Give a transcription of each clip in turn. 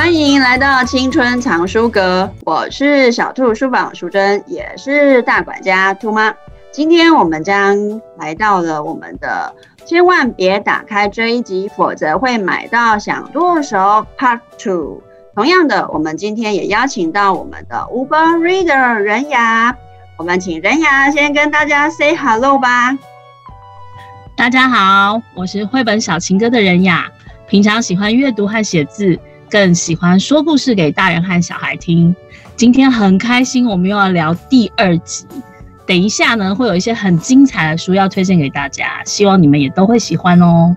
欢迎来到青春藏书阁，我是小兔书坊淑珍，也是大管家兔妈。今天我们将来到了我们的千万别打开这一集，否则会买到想剁手 Part Two。同样的，我们今天也邀请到我们的 Uber Reader 任雅，我们请任雅先跟大家 say hello 吧。大家好，我是绘本小情歌的任雅，平常喜欢阅读和写字。更喜欢说故事给大人和小孩听。今天很开心，我们又要聊第二集。等一下呢，会有一些很精彩的书要推荐给大家，希望你们也都会喜欢哦。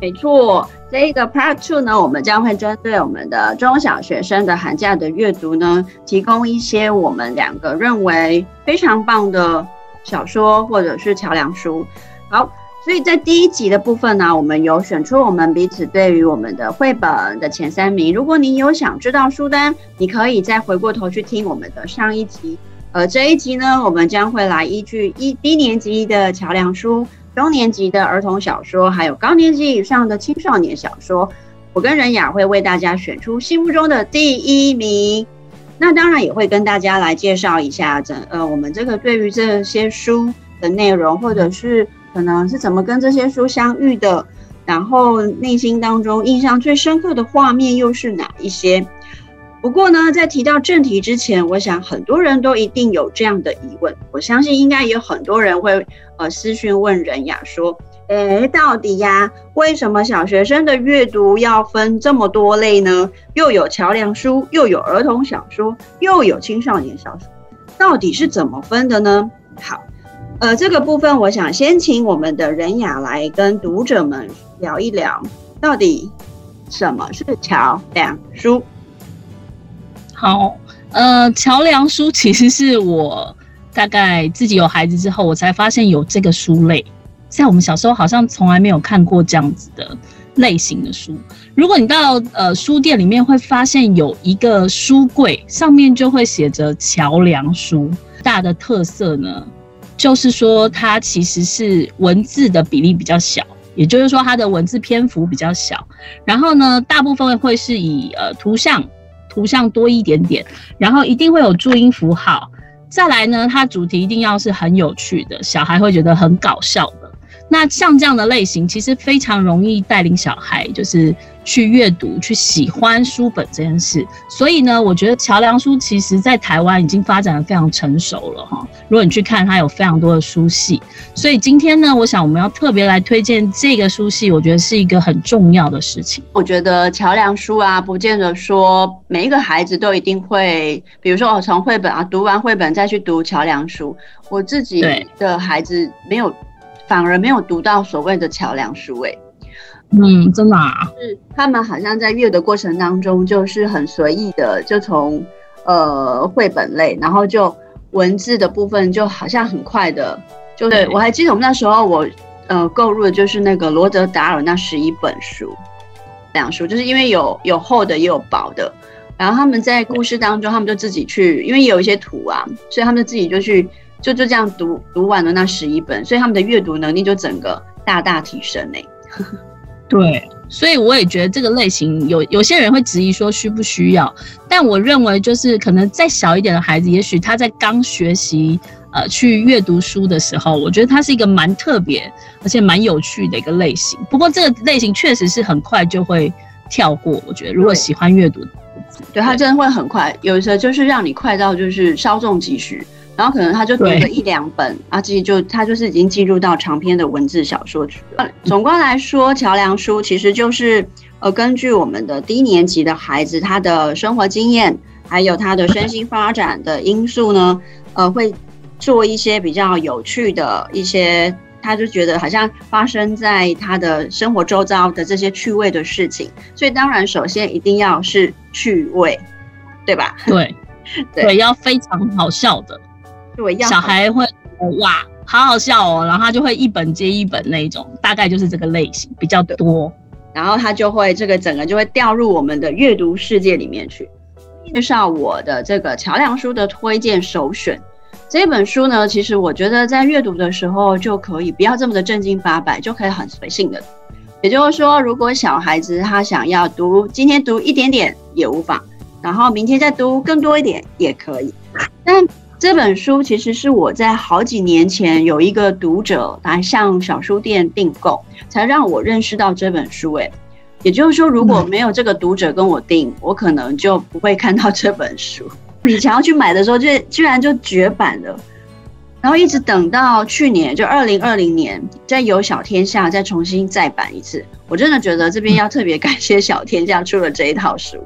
没错，这一个 Part Two 呢，我们将会针对我们的中小学生的寒假的阅读呢，提供一些我们两个认为非常棒的小说或者是桥梁书。好。所以在第一集的部分呢，我们有选出我们彼此对于我们的绘本的前三名。如果你有想知道书单，你可以再回过头去听我们的上一集。而这一集呢，我们将会来依据一低年级的桥梁书、中年级的儿童小说，还有高年级以上的青少年小说，我跟任雅会为大家选出心目中的第一名。那当然也会跟大家来介绍一下整呃我们这个对于这些书的内容，或者是。可能是怎么跟这些书相遇的，然后内心当中印象最深刻的画面又是哪一些？不过呢，在提到正题之前，我想很多人都一定有这样的疑问，我相信应该有很多人会呃私讯问人雅说，诶，到底呀，为什么小学生的阅读要分这么多类呢？又有桥梁书，又有儿童小说，又有青少年小说，到底是怎么分的呢？好。呃，这个部分我想先请我们的任雅来跟读者们聊一聊，到底什么是桥梁书？好，呃，桥梁书其实是我大概自己有孩子之后，我才发现有这个书类，在我们小时候好像从来没有看过这样子的类型的书。如果你到呃书店里面会发现有一个书柜，上面就会写着桥梁书，大的特色呢，就是说，它其实是文字的比例比较小，也就是说，它的文字篇幅比较小。然后呢，大部分会是以呃图像，图像多一点点，然后一定会有注音符号。再来呢，它主题一定要是很有趣的，小孩会觉得很搞笑。那像这样的类型，其实非常容易带领小孩，就是。去阅读，去喜欢书本这件事，所以呢，我觉得桥梁书其实在台湾已经发展的非常成熟了哈。如果你去看，它有非常多的书系，所以今天呢，我想我们要特别来推荐这个书系，我觉得是一个很重要的事情。我觉得桥梁书啊，不见得说每一个孩子都一定会，比如说我从绘本啊读完绘本再去读桥梁书，我自己的孩子没有，反而没有读到所谓的桥梁书诶、欸。嗯，真的啊，是他们好像在阅的过程当中，就是很随意的，就从呃绘本类，然后就文字的部分，就好像很快的，就是我还记得我们那时候我呃购入的就是那个罗德达尔那十一本书，两书，就是因为有有厚的也有薄的，然后他们在故事当中，他们就自己去，因为有一些图啊，所以他们就自己就去就就这样读读完了那十一本，所以他们的阅读能力就整个大大提升嘞。对，所以我也觉得这个类型有有些人会质疑说需不需要，但我认为就是可能再小一点的孩子，也许他在刚学习呃去阅读书的时候，我觉得它是一个蛮特别而且蛮有趣的一个类型。不过这个类型确实是很快就会跳过，我觉得如果喜欢阅读对，他真的会很快，有时候就是让你快到就是稍纵即逝。然后可能他就读了一两本，啊，自己就他就是已经进入到长篇的文字小说去了。总观来说，桥梁书其实就是呃，根据我们的低年级的孩子他的生活经验，还有他的身心发展的因素呢，呃，会做一些比较有趣的一些，他就觉得好像发生在他的生活周遭的这些趣味的事情。所以当然，首先一定要是趣味，对吧？对，对，要非常好笑的。小孩会哇，好好笑哦，然后他就会一本接一本那一种，大概就是这个类型比较多，然后他就会这个整个就会掉入我们的阅读世界里面去。介绍我的这个桥梁书的推荐首选，这本书呢，其实我觉得在阅读的时候就可以不要这么的正经八百，就可以很随性的也就是说，如果小孩子他想要读，今天读一点点也无妨，然后明天再读更多一点也可以。但这本书其实是我在好几年前有一个读者来向小书店订购，才让我认识到这本书。哎，也就是说，如果没有这个读者跟我订，我可能就不会看到这本书。你想要去买的时候，就居然就绝版了。然后一直等到去年，就二零二零年，再由小天下再重新再版一次。我真的觉得这边要特别感谢小天下出了这一套书。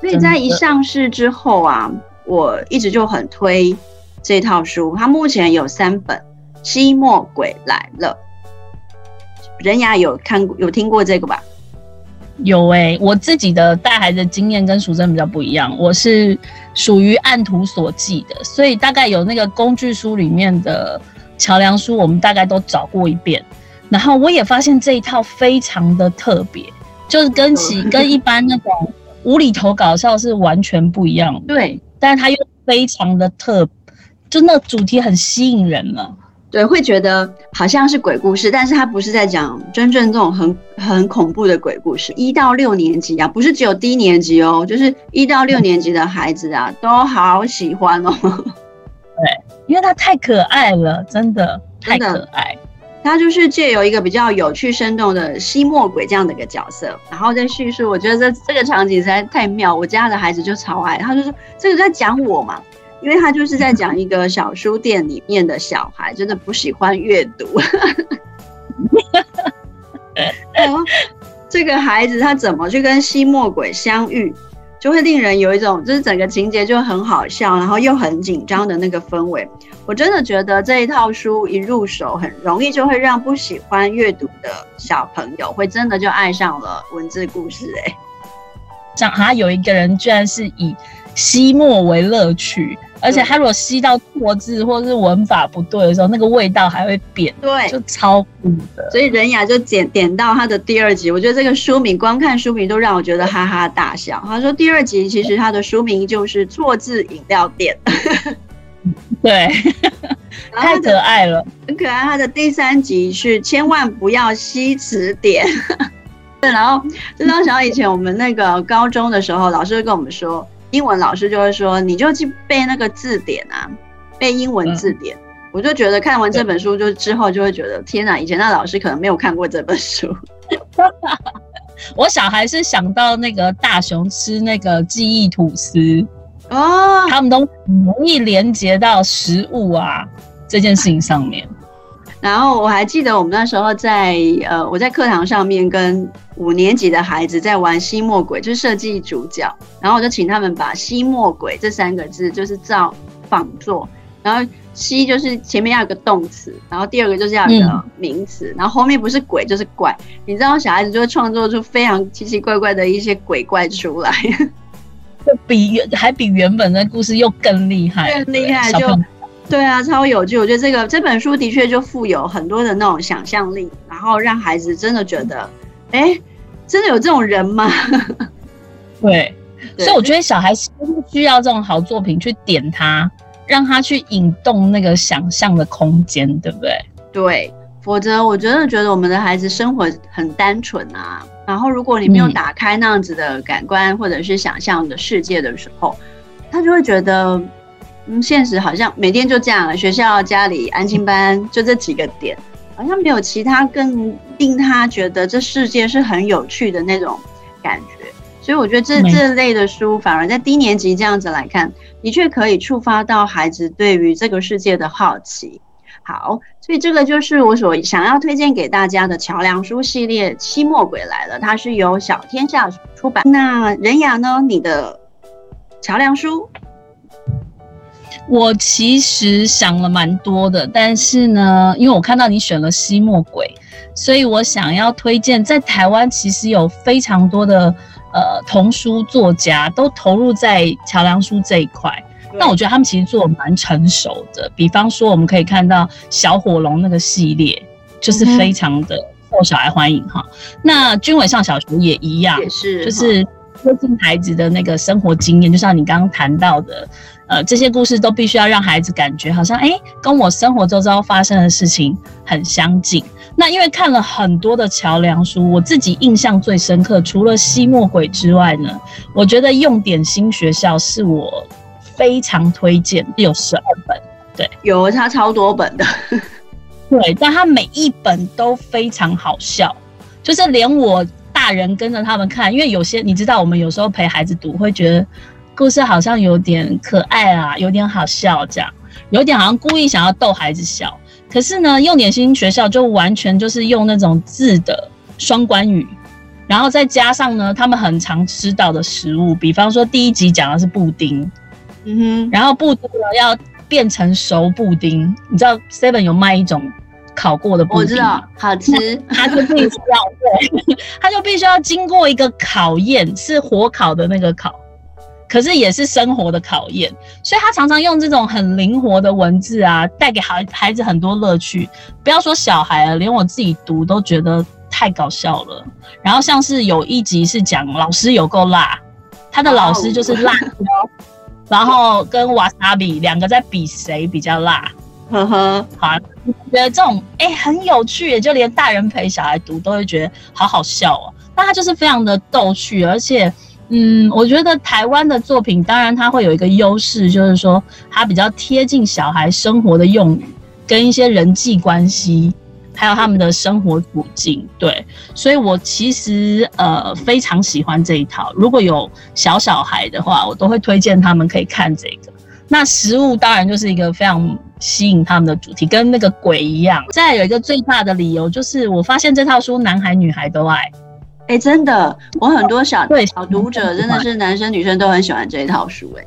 所以在一上市之后啊，我一直就很推这套书。它目前有三本，《吸墨鬼来了》。人雅有看过有听过这个吧？有哎、欸，我自己的带孩子的经验跟淑珍比较不一样，我是属于按图索骥的，所以大概有那个工具书里面的桥梁书，我们大概都找过一遍。然后我也发现这一套非常的特别，就是跟其跟一般那种无厘头搞笑是完全不一样的。对，但是它又非常的特，就那主题很吸引人了。对，会觉得好像是鬼故事，但是它不是在讲真正这种很很恐怖的鬼故事。一到六年级啊，不是只有低年级哦，就是一到六年级的孩子啊，都好喜欢哦。对，因为它太可爱了，真的太可爱。它就是借由一个比较有趣生动的吸墨鬼这样的一个角色，然后再叙述。我觉得这这个场景实在太妙，我家的孩子就超爱，他就说这个在讲我嘛。因为他就是在讲一个小书店里面的小孩，真的不喜欢阅读。然后这个孩子他怎么去跟吸墨鬼相遇，就会令人有一种就是整个情节就很好笑，然后又很紧张的那个氛围。我真的觉得这一套书一入手，很容易就会让不喜欢阅读的小朋友会真的就爱上了文字故事。哎，像他有一个人居然是以吸墨为乐趣。而且它如果吸到错字或者是文法不对的时候，那个味道还会变，对，就超苦的。所以仁雅就点点到他的第二集，我觉得这个书名，光看书名都让我觉得哈哈大笑。他说第二集其实他的书名就是错字饮料店，对，太可爱了，很可爱。他的第三集是千万不要吸词典，对，然后就当想到以前我们那个高中的时候，老师会跟我们说。英文老师就会说，你就去背那个字典啊，背英文字典。嗯、我就觉得看完这本书，就之后就会觉得，天哪！以前那老师可能没有看过这本书。我小孩是想到那个大雄吃那个记忆吐司哦，他们都容易连接到食物啊这件事情上面。然后我还记得我们那时候在呃，我在课堂上面跟五年级的孩子在玩吸墨鬼，就是设计主角，然后我就请他们把吸墨鬼这三个字就是造仿作，然后吸就是前面要有个动词，然后第二个就是要有个名词，嗯、然后后面不是鬼就是怪，你知道小孩子就会创作出非常奇奇怪怪的一些鬼怪出来，就比原还比原本的故事又更厉害，更厉害就。对啊，超有趣！我觉得这个这本书的确就富有很多的那种想象力，然后让孩子真的觉得，哎，真的有这种人吗？对，对，所以我觉得小孩子需要这种好作品去点他，让他去引动那个想象的空间，对不对？对，否则我真的觉得我们的孩子生活很单纯啊。然后如果你没有打开那样子的感官或者是想象的世界的时候，他就会觉得。嗯，现实好像每天就这样，学校、家里、安心班就这几个点，好像没有其他更令他觉得这世界是很有趣的那种感觉。所以我觉得这这类的书反而在低年级这样子来看，的确可以触发到孩子对于这个世界的好奇。好，所以这个就是我所想要推荐给大家的桥梁书系列《期末鬼来了》，它是由小天下出版。那仁雅呢？你的桥梁书？我其实想了蛮多的，但是呢，因为我看到你选了吸墨鬼，所以我想要推荐，在台湾其实有非常多的呃童书作家都投入在桥梁书这一块。那我觉得他们其实做的蛮成熟的，比方说我们可以看到小火龙那个系列，就是非常的受小孩欢迎哈。那军委上小学也一样，也是，就是贴近孩子的那个生活经验，就像你刚刚谈到的，呃，这些故事都必须要让孩子感觉好像，哎，跟我生活周遭发生的事情很相近。那因为看了很多的桥梁书，我自己印象最深刻，除了吸墨鬼之外呢，我觉得用点心学校是我非常推荐，有十二本，对，有它超多本的，对，但它每一本都非常好笑，就是连我。大人跟着他们看，因为有些你知道，我们有时候陪孩子读，会觉得故事好像有点可爱啊，有点好笑，这样有点好像故意想要逗孩子笑。可是呢，用点心学校就完全就是用那种字的双关语，然后再加上呢，他们很常吃到的食物，比方说第一集讲的是布丁，嗯哼，然后布丁呢要变成熟布丁，你知道 Seven 有卖一种。烤过的布丁，我知道好吃，他就必须要对，他就必须要经过一个考验，是火烤的那个烤，可是也是生活的考验，所以他常常用这种很灵活的文字啊，带给孩孩子很多乐趣。不要说小孩了，连我自己读都觉得太搞笑了。然后像是有一集是讲老师有够辣，他的老师就是辣椒，然后跟瓦萨比两个在比谁比较辣。呵呵，好，我觉得这种哎、欸、很有趣，也就连大人陪小孩读都会觉得好好笑哦。那他就是非常的逗趣，而且嗯，我觉得台湾的作品当然它会有一个优势，就是说它比较贴近小孩生活的用语跟一些人际关系，还有他们的生活处境。对，所以我其实呃非常喜欢这一套。如果有小小孩的话，我都会推荐他们可以看这个。那食物当然就是一个非常。吸引他们的主题跟那个鬼一样。再有一个最大的理由就是，我发现这套书男孩女孩都爱。哎、欸，真的，我很多小对小读者真的是男生女生都很喜欢这一套书。哎，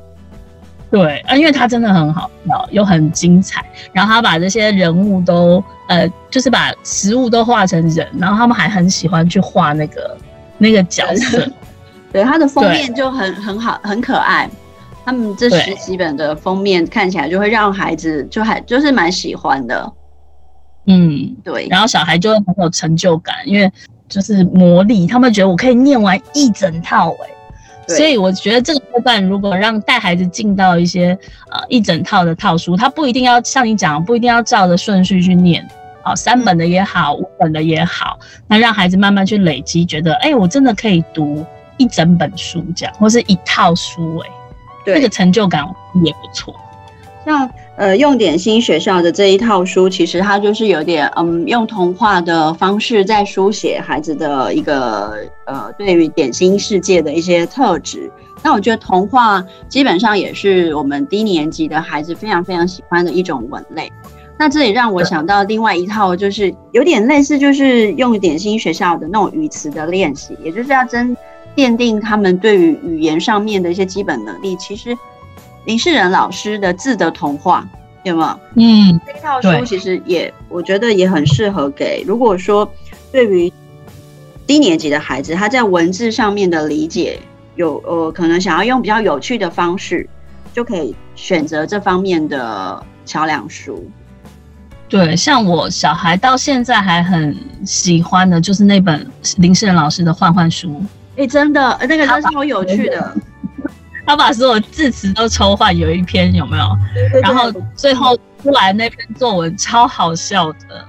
对啊，因为它真的很好笑又很精彩。然后他把这些人物都呃，就是把食物都画成人，然后他们还很喜欢去画那个那个角色。对，它的封面就很很好，很可爱。他们这十几本的封面看起来就会让孩子就还就是蛮喜欢的，嗯，对。然后小孩就会很有成就感，因为就是魔力，他们觉得我可以念完一整套哎、欸，所以我觉得这个阶段如果让带孩子进到一些呃一整套的套书，他不一定要像你讲，不一定要照着顺序去念，好，三本的也好，五本的也好，那让孩子慢慢去累积，觉得哎、欸，我真的可以读一整本书这样，或是一套书哎、欸。这个成就感也不错。像呃，用点心学校的这一套书，其实它就是有点嗯，用童话的方式在书写孩子的一个呃，对于点心世界的一些特质。那我觉得童话基本上也是我们低年级的孩子非常非常喜欢的一种文类。那这也让我想到另外一套，就是有点类似，就是用点心学校的那种语词的练习，也就是要真。奠定他们对于语言上面的一些基本能力，其实林世仁老师的字的童话，有没有？嗯，这套书其实也，我觉得也很适合给，如果说对于低年级的孩子，他在文字上面的理解有呃，可能想要用比较有趣的方式，就可以选择这方面的桥梁书。对，像我小孩到现在还很喜欢的，就是那本林世仁老师的换换书。哎、欸，真的，那个真是好有趣的。他把所有字词都抽换，有一篇有没有？然后最后出来那篇作文超好笑的。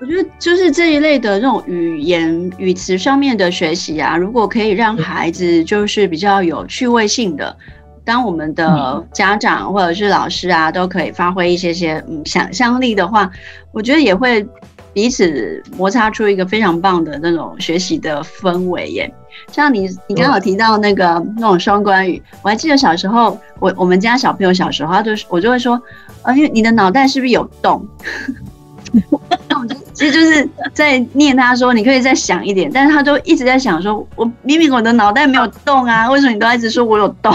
我觉得就是这一类的这种语言语词上面的学习啊，如果可以让孩子就是比较有趣味性的，当我们的家长或者是老师啊，都可以发挥一些些嗯想象力的话，我觉得也会。彼此摩擦出一个非常棒的那种学习的氛围耶，像你，你刚好提到那个那种双关语，我还记得小时候，我我们家小朋友小时候，他就是我就会说，呃，因为你的脑袋是不是有洞？那我就其实就是在念他说，你可以再想一点，但是他都一直在想说，我明明我的脑袋没有洞啊，为什么你都一直说我有洞？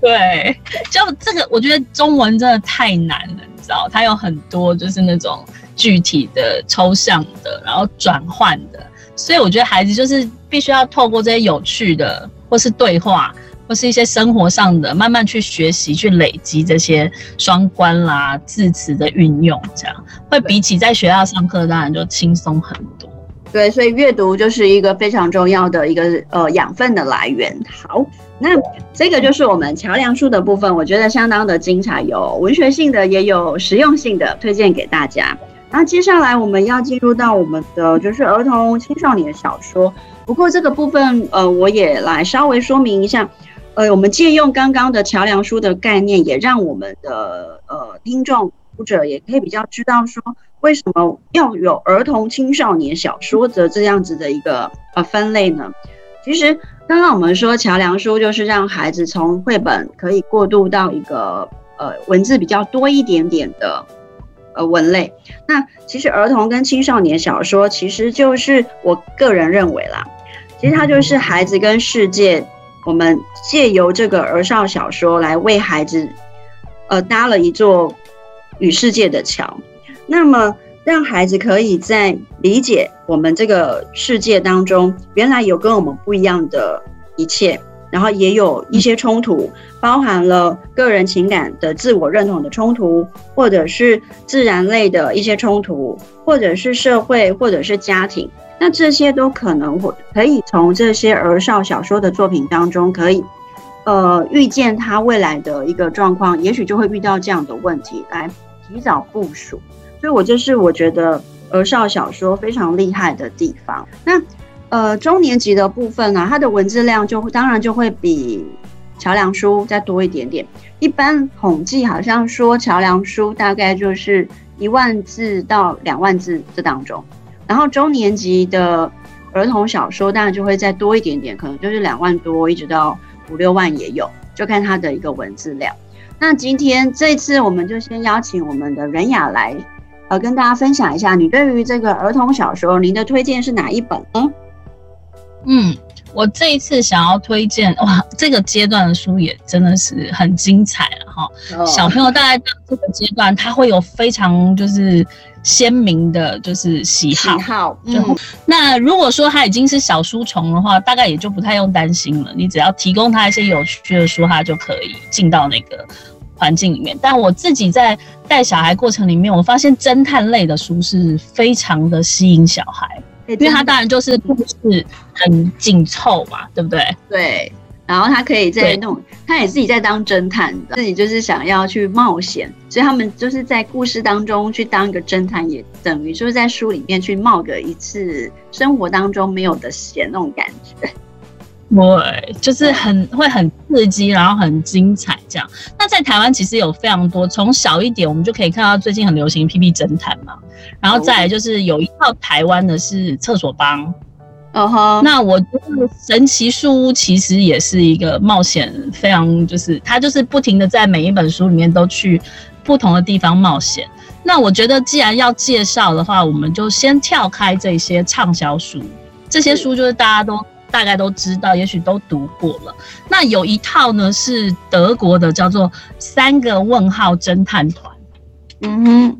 对，就这个，我觉得中文真的太难了，你知道，它有很多就是那种。具体的、抽象的，然后转换的，所以我觉得孩子就是必须要透过这些有趣的，或是对话，或是一些生活上的，慢慢去学习、去累积这些双关啦、字词的运用，这样会比起在学校上课当然就轻松很多。对，所以阅读就是一个非常重要的一个呃养分的来源。好，那这个就是我们桥梁书的部分，我觉得相当的精彩，有文学性的，也有实用性的，推荐给大家。那接下来我们要进入到我们的就是儿童青少年小说，不过这个部分呃我也来稍微说明一下，呃，我们借用刚刚的桥梁书的概念，也让我们的呃听众读者也可以比较知道说。为什么要有儿童青少年小说的这样子的一个呃分类呢？其实刚刚我们说桥梁书就是让孩子从绘本可以过渡到一个呃文字比较多一点点的文类。那其实儿童跟青少年小说其实就是我个人认为啦，其实它就是孩子跟世界，我们借由这个儿少小说来为孩子呃搭了一座与世界的桥。那么，让孩子可以在理解我们这个世界当中，原来有跟我们不一样的一切，然后也有一些冲突，包含了个人情感的自我认同的冲突，或者是自然类的一些冲突，或者是社会，或者是家庭，那这些都可能会可以从这些儿少小说的作品当中，可以呃预见他未来的一个状况，也许就会遇到这样的问题，来提早部署。所以，我这是我觉得儿少小说非常厉害的地方。那呃，中年级的部分呢，它的文字量就当然就会比桥梁书再多一点点。一般统计好像说，桥梁书大概就是一万字到两万字这当中，然后中年级的儿童小说当然就会再多一点点，可能就是两万多一直到五六万也有，就看它的一个文字量。那今天这次我们就先邀请我们的任雅来。呃，跟大家分享一下，你对于这个儿童小说，您的推荐是哪一本呢？嗯，我这一次想要推荐哇，这个阶段的书也真的是很精彩了哈。哦、小朋友大概到这个阶段，他会有非常就是鲜明的，就是喜好。喜好，嗯。那如果说他已经是小书虫的话，大概也就不太用担心了。你只要提供他一些有趣的书，他就可以进到那个。环境里面，但我自己在带小孩过程里面，我发现侦探类的书是非常的吸引小孩，因为他当然就是故事很紧凑嘛，对不对？对，然后他可以在那种，他也自己在当侦探的，自己就是想要去冒险，所以他们就是在故事当中去当一个侦探，也等于就是在书里面去冒个一次生活当中没有的险那种感觉。对，就是很会很刺激，然后很精彩这样。那在台湾其实有非常多，从小一点我们就可以看到最近很流行《PP 侦探》嘛，然后再来就是有一套台湾的是《厕所帮》。哦吼，那我觉得《神奇树屋》其实也是一个冒险，非常就是它就是不停的在每一本书里面都去不同的地方冒险。那我觉得既然要介绍的话，我们就先跳开这些畅销书，这些书就是大家都。大概都知道，也许都读过了。那有一套呢，是德国的，叫做《三个问号侦探团》。嗯哼，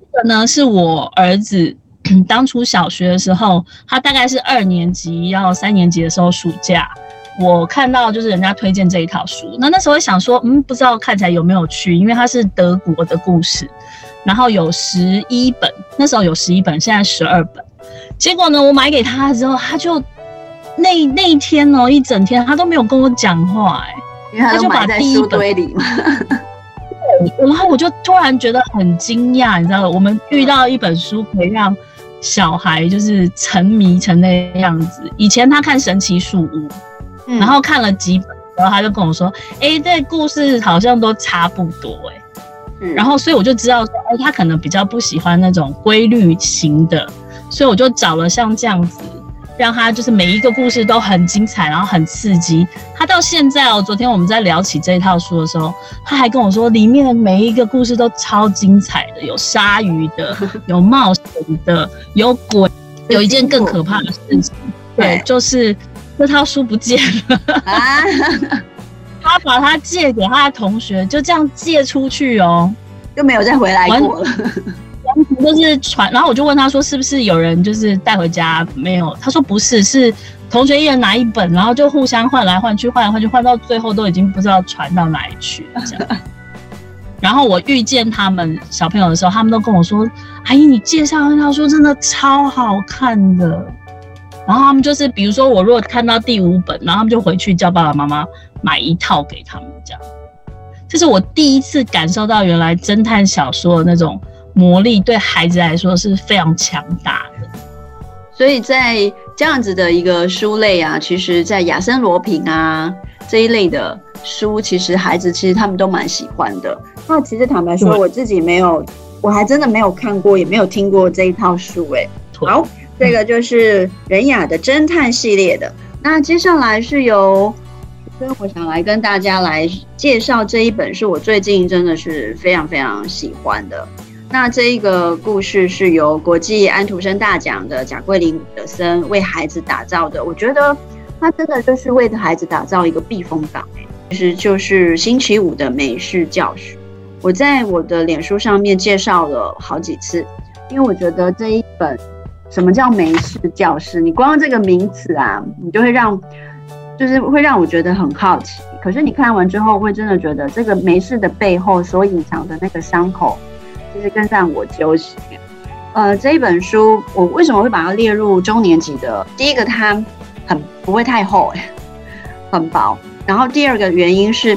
这个呢是我儿子 当初小学的时候，他大概是二年级要三年级的时候暑假，我看到就是人家推荐这一套书。那那时候想说，嗯，不知道看起来有没有趣，因为它是德国的故事，然后有十一本，那时候有十一本，现在十二本。结果呢，我买给他之后，他就。那那一天哦，一整天他都没有跟我讲话，哎，因为他就把第一本堆里嘛。然后我就突然觉得很惊讶，你知道吗？我们遇到一本书可以让小孩就是沉迷成那样子。以前他看《神奇树屋》，嗯，然后看了几本，然后他就跟我说：“哎，这故事好像都差不多，哎。”嗯，然后所以我就知道说，哎，他可能比较不喜欢那种规律型的，所以我就找了像这样子。让他就是每一个故事都很精彩，然后很刺激。他到现在哦，昨天我们在聊起这一套书的时候，他还跟我说，里面的每一个故事都超精彩的，有鲨鱼的，有冒险的，有鬼。有一件更可怕的事情，对，就是这套书不见了。啊，他把它借给他的同学，就这样借出去哦，就没有再回来过了。就是传，然后我就问他说：“是不是有人就是带回家？”没有，他说不是，是同学一人拿一本，然后就互相换来换去，换来换去，换到最后都已经不知道传到哪里去了。这样 然后我遇见他们小朋友的时候，他们都跟我说：“阿姨，你介绍那套书真的超好看的。”然后他们就是，比如说我如果看到第五本，然后他们就回去叫爸爸妈妈买一套给他们，这样。这是我第一次感受到，原来侦探小说的那种魔力对孩子来说是非常强大的。所以在这样子的一个书类啊，其实，在亚森罗平啊这一类的书，其实孩子其实他们都蛮喜欢的。那其实坦白说，我自己没有，我还真的没有看过，也没有听过这一套书。哎，好，这个就是仁雅的侦探系列的。那接下来是由，所以我想来跟大家来介绍这一本，是我最近真的是非常非常喜欢的。那这一个故事是由国际安徒生大奖的贾桂琳·伍德森为孩子打造的，我觉得他真的就是为孩子打造一个避风港，其实就是星期五的美式教室。我在我的脸书上面介绍了好几次，因为我觉得这一本什么叫美式教师，你光这个名词啊，你就会让就是会让我觉得很好奇。可是你看完之后，会真的觉得这个美式的背后所隐藏的那个伤口。其实更让我揪心。呃，这一本书我为什么会把它列入中年级的？第一个，它很不会太厚，哎，很薄。然后第二个原因是，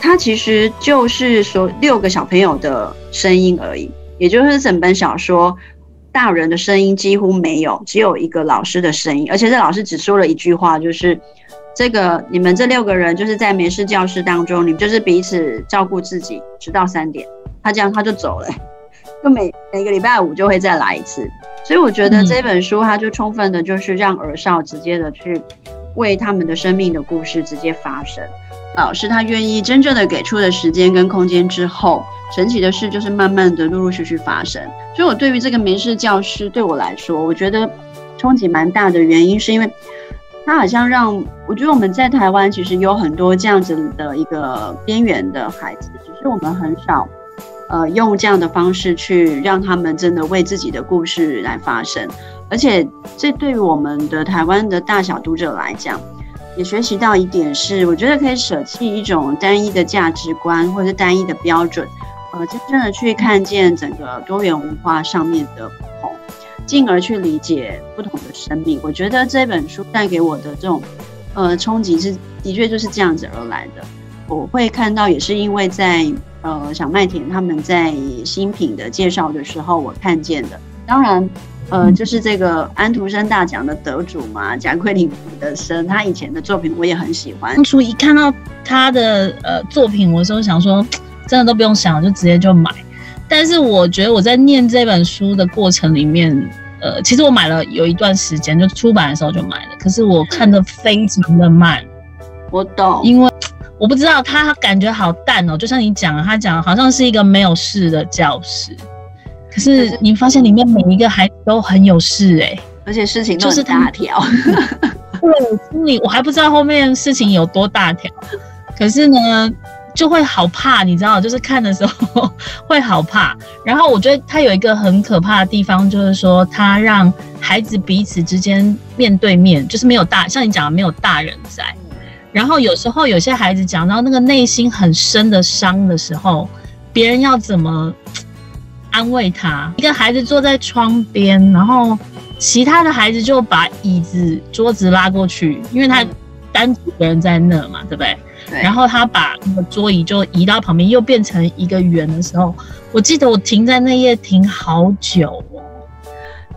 它其实就是说六个小朋友的声音而已，也就是整本小说大人的声音几乎没有，只有一个老师的声音，而且这老师只说了一句话，就是这个你们这六个人就是在美式教室当中，你们就是彼此照顾自己，直到三点。他这样他就走了，就每每个礼拜五就会再来一次，所以我觉得这本书它就充分的就是让儿少直接的去为他们的生命的故事直接发生。老师他愿意真正的给出的时间跟空间之后，神奇的事就是慢慢的陆陆续续发生。所以我对于这个民事教师对我来说，我觉得冲击蛮大的原因是因为他好像让我觉得我们在台湾其实有很多这样子的一个边缘的孩子，只是我们很少。呃，用这样的方式去让他们真的为自己的故事来发声，而且这对于我们的台湾的大小读者来讲，也学习到一点是，我觉得可以舍弃一种单一的价值观或者是单一的标准，呃，真正的去看见整个多元文化上面的不同，进而去理解不同的生命。我觉得这本书带给我的这种呃冲击是的确就是这样子而来的。我会看到也是因为在。呃，小麦田他们在新品的介绍的时候，我看见的。当然，呃，就是这个安徒生大奖的得主嘛，贾桂林·伍德森，他以前的作品我也很喜欢。当初一看到他的呃作品，我说想说，真的都不用想，就直接就买。但是我觉得我在念这本书的过程里面，呃，其实我买了有一段时间，就出版的时候就买了，可是我看的非常的慢。我懂，因为。我不知道他感觉好淡哦，就像你讲，他讲好像是一个没有事的教室，可是你发现里面每一个孩子都很有事哎、欸，而且事情都是大条。对，心里我还不知道后面事情有多大条，可是呢就会好怕，你知道，就是看的时候会好怕。然后我觉得他有一个很可怕的地方，就是说他让孩子彼此之间面对面，就是没有大，像你讲的没有大人在。然后有时候有些孩子讲到那个内心很深的伤的时候，别人要怎么安慰他？一个孩子坐在窗边，然后其他的孩子就把椅子、桌子拉过去，因为他单独一个人在那嘛，对不对？对。然后他把那个桌椅就移到旁边，又变成一个圆的时候，我记得我停在那页停好久哦。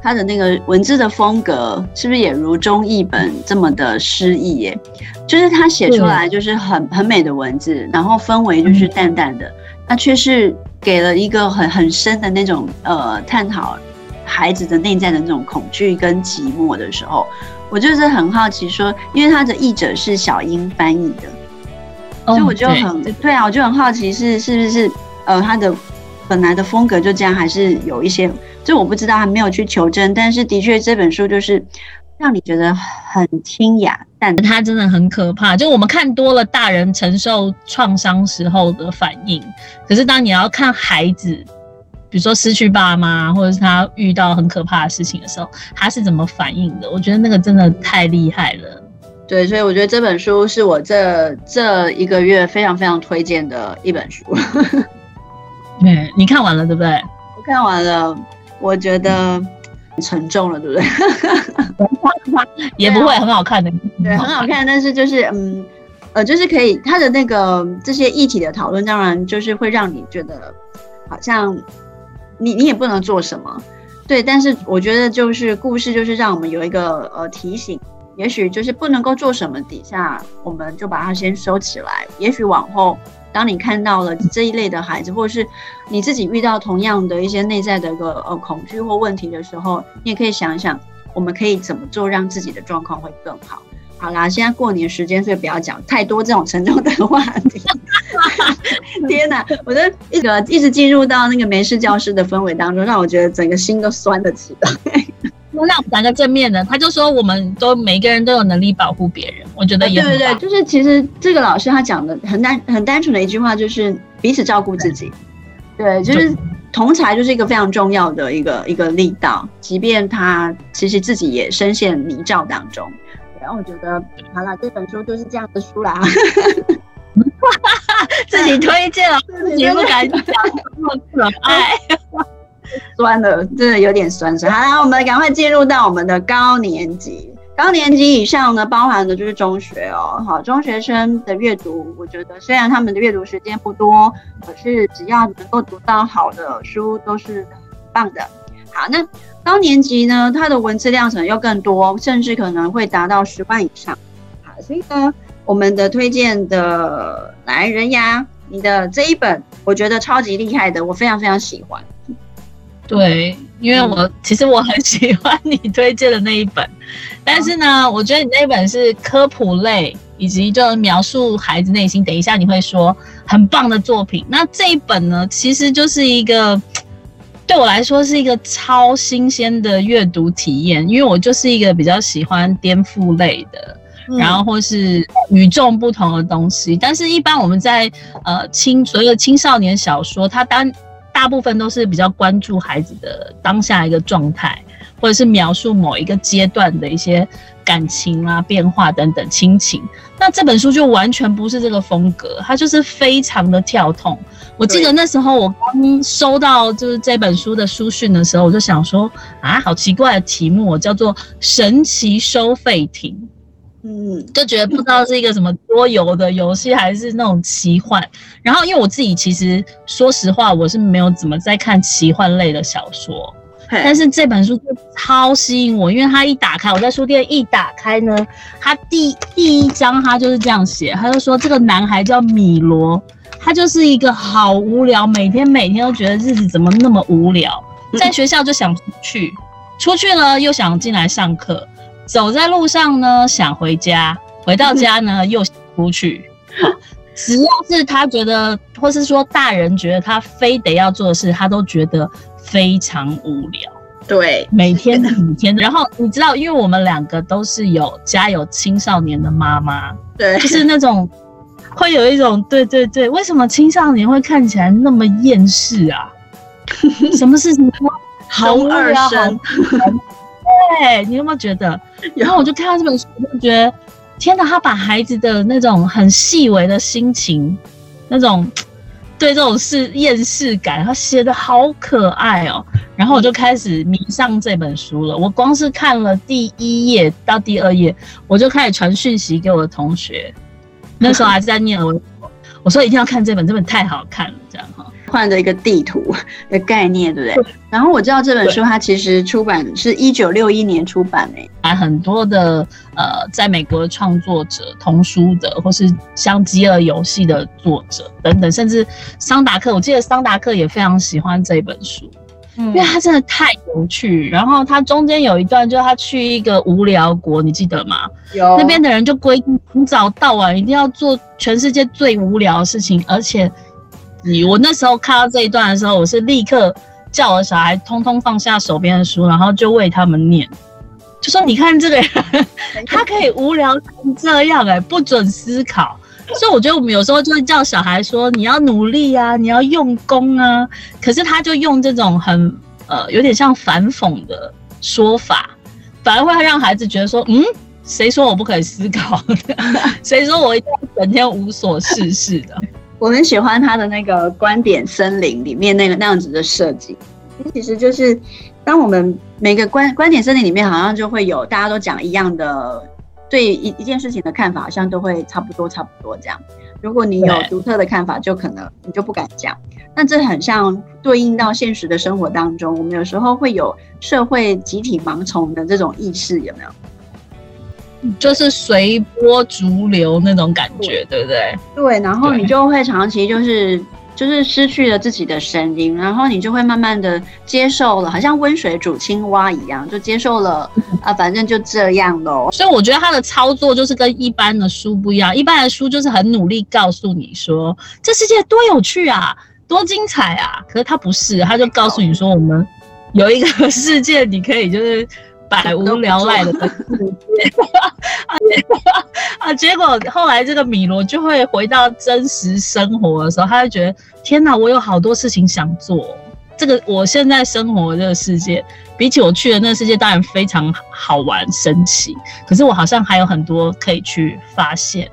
他的那个文字的风格是不是也如中译本这么的诗意耶？就是他写出来就是很很美的文字，然后氛围就是淡淡的，那却是给了一个很很深的那种呃探讨孩子的内在的那种恐惧跟寂寞的时候，我就是很好奇说，因为他的译者是小英翻译的，所以我就很对啊，我就很好奇是是不是呃他的本来的风格就这样，还是有一些。就我不知道，还没有去求证，但是的确这本书就是让你觉得很清雅，但它真的很可怕。就我们看多了大人承受创伤时候的反应，可是当你要看孩子，比如说失去爸妈，或者是他遇到很可怕的事情的时候，他是怎么反应的？我觉得那个真的太厉害了。对，所以我觉得这本书是我这这一个月非常非常推荐的一本书。对，你看完了对不对？我看完了，我觉得很沉重了，对不对？也不会很好看的，对，很好看，但是就是嗯。呃，就是可以，他的那个这些议题的讨论，当然就是会让你觉得好像你你也不能做什么，对。但是我觉得就是故事，就是让我们有一个呃提醒，也许就是不能够做什么底下，我们就把它先收起来。也许往后，当你看到了这一类的孩子，或者是你自己遇到同样的一些内在的一个呃恐惧或问题的时候，你也可以想一想，我们可以怎么做，让自己的状况会更好。好啦，现在过年时间，所以不要讲太多这种沉重的话题。天哪，我的一个一直进入到那个没事教室的氛围当中，让我觉得整个心都酸了起来。那我们讲个正面的，他就说我们都每一个人都有能力保护别人，我觉得也、啊、对对对，就是其实这个老师他讲的很单很单纯的一句话，就是彼此照顾自己。对，对，就是同才就是一个非常重要的一个一个力道，即便他其实自己也深陷泥沼当中。然后我觉得好了，这本书就是这样的书啦。自己推荐 了，自己不敢讲，这么可爱，酸了，真的有点酸酸。好了，我们赶快进入到我们的高年级。高年级以上呢，包含的就是中学哦。好，中学生的阅读，我觉得虽然他们的阅读时间不多，可是只要能够读到好的书，都是很棒的。好，那。高年级呢，它的文字量可能又更多，甚至可能会达到十万以上。好，所以呢，我们的推荐的来人呀，你的这一本我觉得超级厉害的，我非常非常喜欢。对，因为我、嗯、其实我很喜欢你推荐的那一本，但是呢，我觉得你那一本是科普类，以及就描述孩子内心。等一下你会说很棒的作品，那这一本呢，其实就是一个。对我来说是一个超新鲜的阅读体验，因为我就是一个比较喜欢颠覆类的，嗯、然后或是与众不同的东西。但是，一般我们在呃青所谓的青少年小说，它单大部分都是比较关注孩子的当下一个状态，或者是描述某一个阶段的一些感情啊、变化等等亲情。那这本书就完全不是这个风格，它就是非常的跳痛。我记得那时候我刚收到就是这本书的书讯的时候，我就想说啊，好奇怪的题目，叫做《神奇收费亭》，嗯，就觉得不知道是一个什么桌游的游戏，还是那种奇幻。然后因为我自己其实说实话，我是没有怎么在看奇幻类的小说，但是这本书就超吸引我，因为它一打开，我在书店一打开呢，它第第一章它就是这样写，他就说这个男孩叫米罗。他就是一个好无聊，每天每天都觉得日子怎么那么无聊，在学校就想出去，出去了又想进来上课，走在路上呢想回家，回到家呢 又想出去，只要是他觉得，或是说大人觉得他非得要做的事，他都觉得非常无聊。对，每天每天，然后你知道，因为我们两个都是有家有青少年的妈妈，对，就是那种。会有一种对对对，为什么青少年会看起来那么厌世啊？什么事情都好二声。对，你有没有觉得？然后我就看到这本书，我就觉得天哪，他把孩子的那种很细微的心情，那种对这种事厌世感，他写的好可爱哦。然后我就开始迷上这本书了。我光是看了第一页到第二页，我就开始传讯息给我的同学。那时候还是在念我，我说一定要看这本，这本太好看了，这样哈。换了一个地图的概念，对不对？对，然后我知道这本书它其实出版是一九六一年出版诶，还很多的呃，在美国的创作者、童书的，或是像《饥饿游戏》的作者等等，甚至桑达克，我记得桑达克也非常喜欢这本书。因为他真的太有趣，然后他中间有一段，就是他去一个无聊国，你记得吗？有。那边的人就规定从早到晚一定要做全世界最无聊的事情，而且你我那时候看到这一段的时候，我是立刻叫我小孩通通放下手边的书，然后就为他们念，就说你看这个人，他可以无聊成这样哎、欸，不准思考。所以我觉得我们有时候就会叫小孩说，你要努力啊，你要用功啊。可是他就用这种很呃有点像反讽的说法，反而会让孩子觉得说，嗯，谁说我不可以思考的？谁说我一定要整天无所事事的？我很喜欢他的那个观点森林里面那个那样子的设计，其实就是当我们每个观观点森林里面好像就会有大家都讲一样的，对一一件事情的看法好像都会差不多差不多这样。如果你有独特的看法，就可能你就不敢讲。那这很像对应到现实的生活当中，我们有时候会有社会集体盲从的这种意识，有没有？就是随波逐流那种感觉，对，对不对？对，然后你就会长期就是就是失去了自己的声音，然后你就会慢慢的接受了，好像温水煮青蛙一样，就接受了 啊，反正就这样喽。所以我觉得他的操作就是跟一般的书不一样，一般的书就是很努力告诉你说这世界多有趣啊，多精彩啊，可是他不是，他就告诉你说我们有一个世界，你可以就是。百无聊赖的世界，啊，结果后来这个米罗就会回到真实生活的时候，他就觉得天哪，我有好多事情想做。这个我现在生活的这个世界，比起我去的那个世界，当然非常好玩神奇。可是我好像还有很多可以去发现、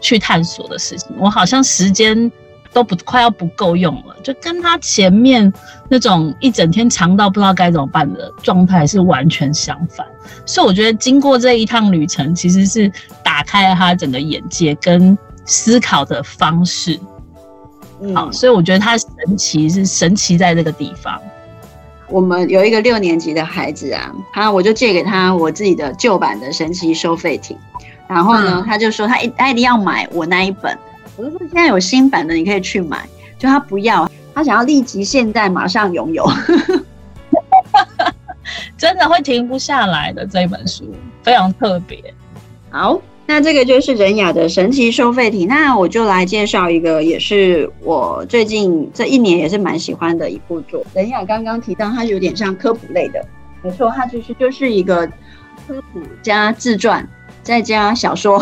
去探索的事情。我好像时间。都不快要不够用了，就跟他前面那种一整天长到不知道该怎么办的状态是完全相反。所以我觉得经过这一趟旅程，其实是打开了他整个眼界跟思考的方式。嗯，好，所以我觉得他神奇是神奇在这个地方。我们有一个六年级的孩子啊，他我就借给他我自己的旧版的神奇收费亭，然后呢，嗯，他就说他一他一定要买我那一本。我就说现在有新版的，你可以去买。就他不要，他想要立即现在马上拥有，真的会停不下来的这本书，非常特别。好，那这个就是仁雅的神奇收费体。那我就来介绍一个，也是我最近这一年也是蛮喜欢的一部作。仁雅刚刚提到，它有点像科普类的，没错，它其实就是一个科普加自传再加小说。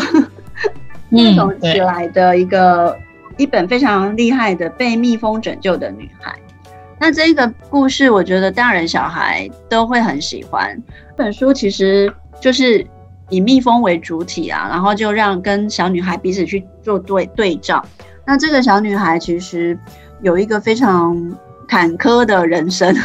那种起来的一个、嗯、一本非常厉害的被蜜蜂拯救的女孩，那这个故事我觉得大人小孩都会很喜欢。这本书其实就是以蜜蜂为主体啊，然后就让跟小女孩彼此去做对对照。那这个小女孩其实有一个非常坎坷的人生。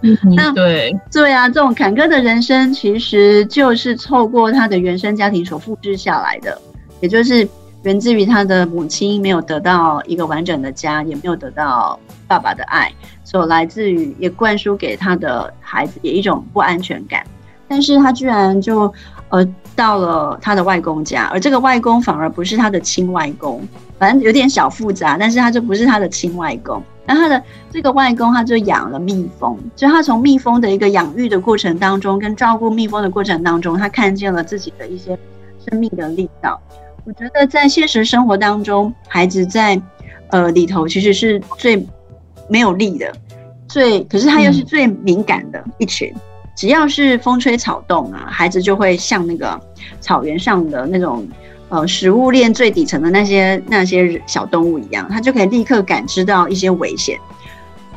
嗯，那对对啊，这种坎坷的人生其实就是透过她的原生家庭所复制下来的。也就是源自于他的母亲没有得到一个完整的家，也没有得到爸爸的爱，所来自于也灌输给他的孩子也一种不安全感。但是他居然就呃到了他的外公家，而这个外公反而不是他的亲外公，反正有点小复杂，但是他就不是他的亲外公。那他的这个外公他就养了蜜蜂，就他从蜜蜂的一个养育的过程当中，跟照顾蜜蜂的过程当中，他看见了自己的一些生命的力道。我觉得在现实生活当中，孩子在呃里头其实是最没有力的，最可是他又是最敏感的一群。嗯、只要是风吹草动啊，孩子就会像那个草原上的那种呃食物链最底层的那些那些小动物一样，他就可以立刻感知到一些危险。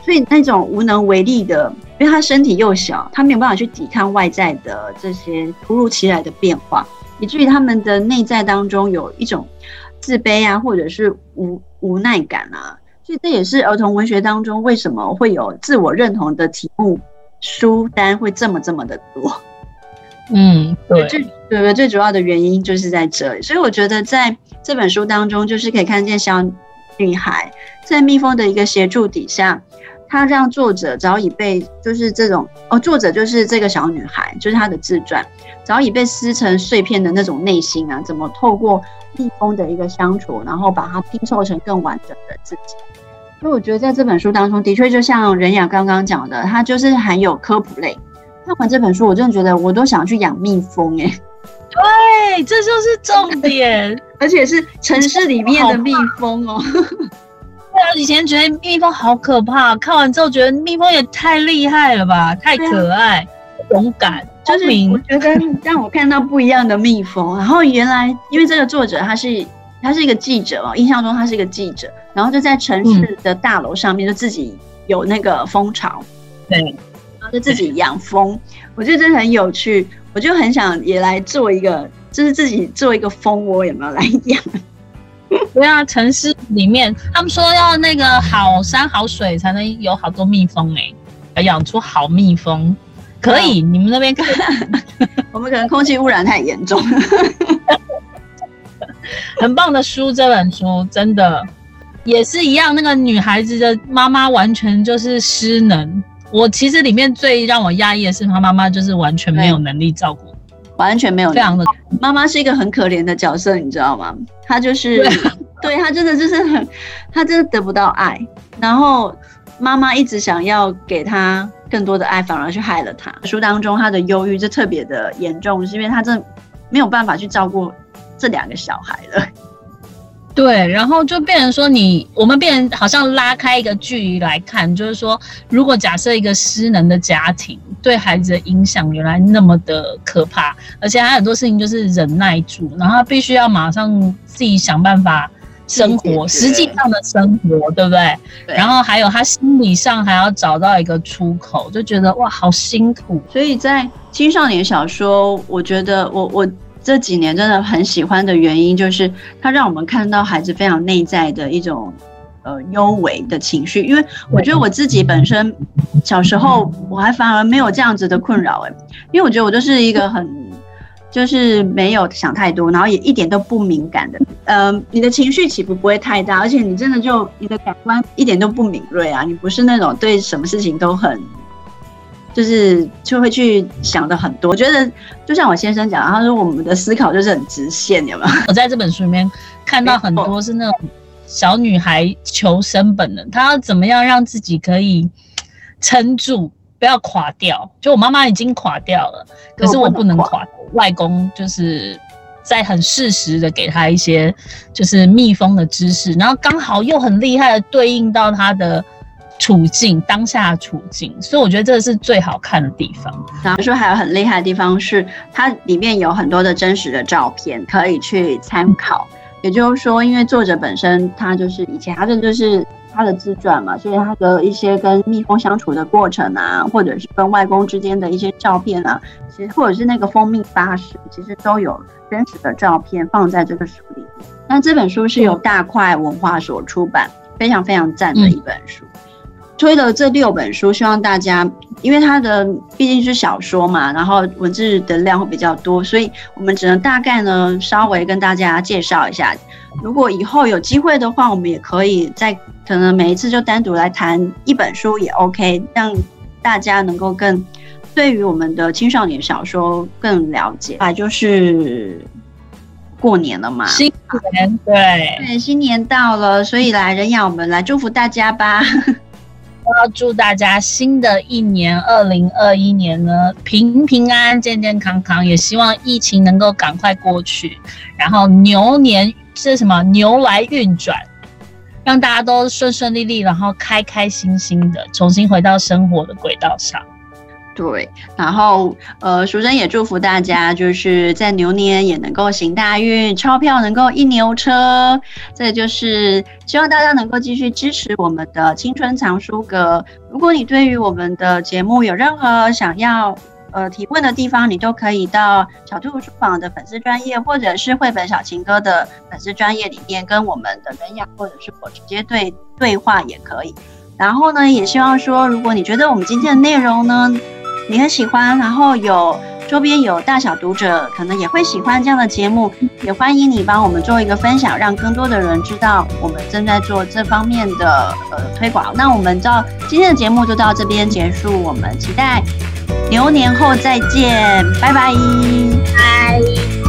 所以那种无能为力的，因为他身体又小，他没有办法去抵抗外在的这些突如其来的变化。以至于他们的内在当中有一种自卑啊，或者是无无奈感啊，所以这也是儿童文学当中为什么会有自我认同的题目书单会这么这么的多。嗯，对，最对对，最主要的原因就是在这里。所以我觉得在这本书当中，就是可以看见小女孩在蜜蜂的一个协助底下，她让作者早已被就是这种哦，作者就是这个小女孩，就是她的自传。早已被撕成碎片的那种内心啊，怎么透过蜜蜂的一个相处，然后把它拼凑成更完整的自己？所以我觉得在这本书当中，的确就像仁雅刚刚讲的，它就是含有科普类。看完这本书，我真的觉得我都想去养蜜蜂哎、欸。对，这就是重点，而且是城市里面的蜜蜂哦。以前觉得蜜蜂好可怕，看完之后觉得蜜蜂也太厉害了吧，太可爱、勇敢。就是我觉得让我看到不一样的蜜蜂，然后原来因为这个作者他是他是一个记者嘛，印象中他是一个记者，然后就在城市的大楼上面就自己有那个蜂巢，对，然后就自己养蜂，我觉得真的很有趣，我就很想也来做一个，就是自己做一个蜂窝，有没有来养？对啊，城市里面他们说要那个好山好水才能有好多蜜蜂哎、养出好蜜蜂。可以，你们那边看，我们可能空气污染太严重。很棒的书，这本书真的也是一样。那个女孩子的妈妈完全就是失能。我其实里面最让我压抑的是，她妈妈就是完全没有能力照顾，完全没有，这样的。妈妈是一个很可怜的角色，你知道吗？她就是，对，她真的就是很，她真的得不到爱，然后妈妈一直想要给她。更多的爱反而去害了她。书当中她的忧郁就特别的严重，是因为她真的没有办法去照顾这两个小孩了。对，然后就变成说你我们变成好像拉开一个距离来看，就是说，如果假设一个失能的家庭对孩子的影响原来那么的可怕，而且还很多事情就是忍耐住，然后他必须要马上自己想办法。生活实际上的生活，对不对？对。然后还有他心理上还要找到一个出口，就觉得哇，好辛苦。所以在青少年小说，我觉得我我这几年真的很喜欢的原因，就是它让我们看到孩子非常内在的一种呃幽微的情绪。因为我觉得我自己本身小时候，我还反而没有这样子的困扰哎，因为我觉得我就是一个很。就是没有想太多，然后也一点都不敏感的。呃，你的情绪起伏不会太大，而且你真的就你的感官一点都不敏锐啊。你不是那种对什么事情都很，就是就会去想的很多。我觉得就像我先生讲，他说我们的思考就是很直线，有没有？我在这本书里面看到很多是那种小女孩求生本能，她要怎么样让自己可以撑住。不要垮掉，就我妈妈已经垮掉了，可是我不能垮。外公就是在很适时的给他一些就是蜜蜂的知识，然后刚好又很厉害的对应到他的处境，当下处境，所以我觉得这个是最好看的地方。然后说还有很厉害的地方是，它里面有很多的真实的照片可以去参考。也就是说，因为作者本身他就是以前他这就是。他的自传嘛，所以他的一些跟蜜蜂相处的过程啊，或者是跟外公之间的一些照片啊，其实或者是那个蜂蜜巴士，其实都有真实的照片放在这个书里面。那这本书是由大块文化所出版，非常非常赞的一本书。推了这六本书，希望大家，因为它的毕竟是小说嘛，然后文字的量会比较多，所以我们只能大概呢稍微跟大家介绍一下。如果以后有机会的话，我们也可以再可能每一次就单独来谈一本书也 OK，让大家能够更对于我们的青少年小说更了解。啊就是过年了嘛，新年对对，新年到了，所以来人雅，我们来祝福大家吧。要祝大家新的一年二零二一年呢平平安安、健健康康，也希望疫情能够赶快过去，然后牛年。是什么牛来运转，让大家都顺顺利利，然后开开心心的重新回到生活的轨道上。对，然后呃，淑珍也祝福大家，就是在牛年也能够行大运，钞票能够一牛车。这就是希望大家能够继续支持我们的青春藏书阁。如果你对于我们的节目有任何想要，呃，提问的地方你都可以到小兔书房的粉丝专页，或者是绘本小情歌的粉丝专页里面跟我们的人雅或者是我直接对对话也可以。然后呢，也希望说，如果你觉得我们今天的内容呢，你很喜欢，然后有周边有大小读者可能也会喜欢这样的节目，也欢迎你帮我们做一个分享，让更多的人知道我们正在做这方面的呃推广。那我们到今天的节目就到这边结束，我们期待。牛年后再见，拜拜，拜。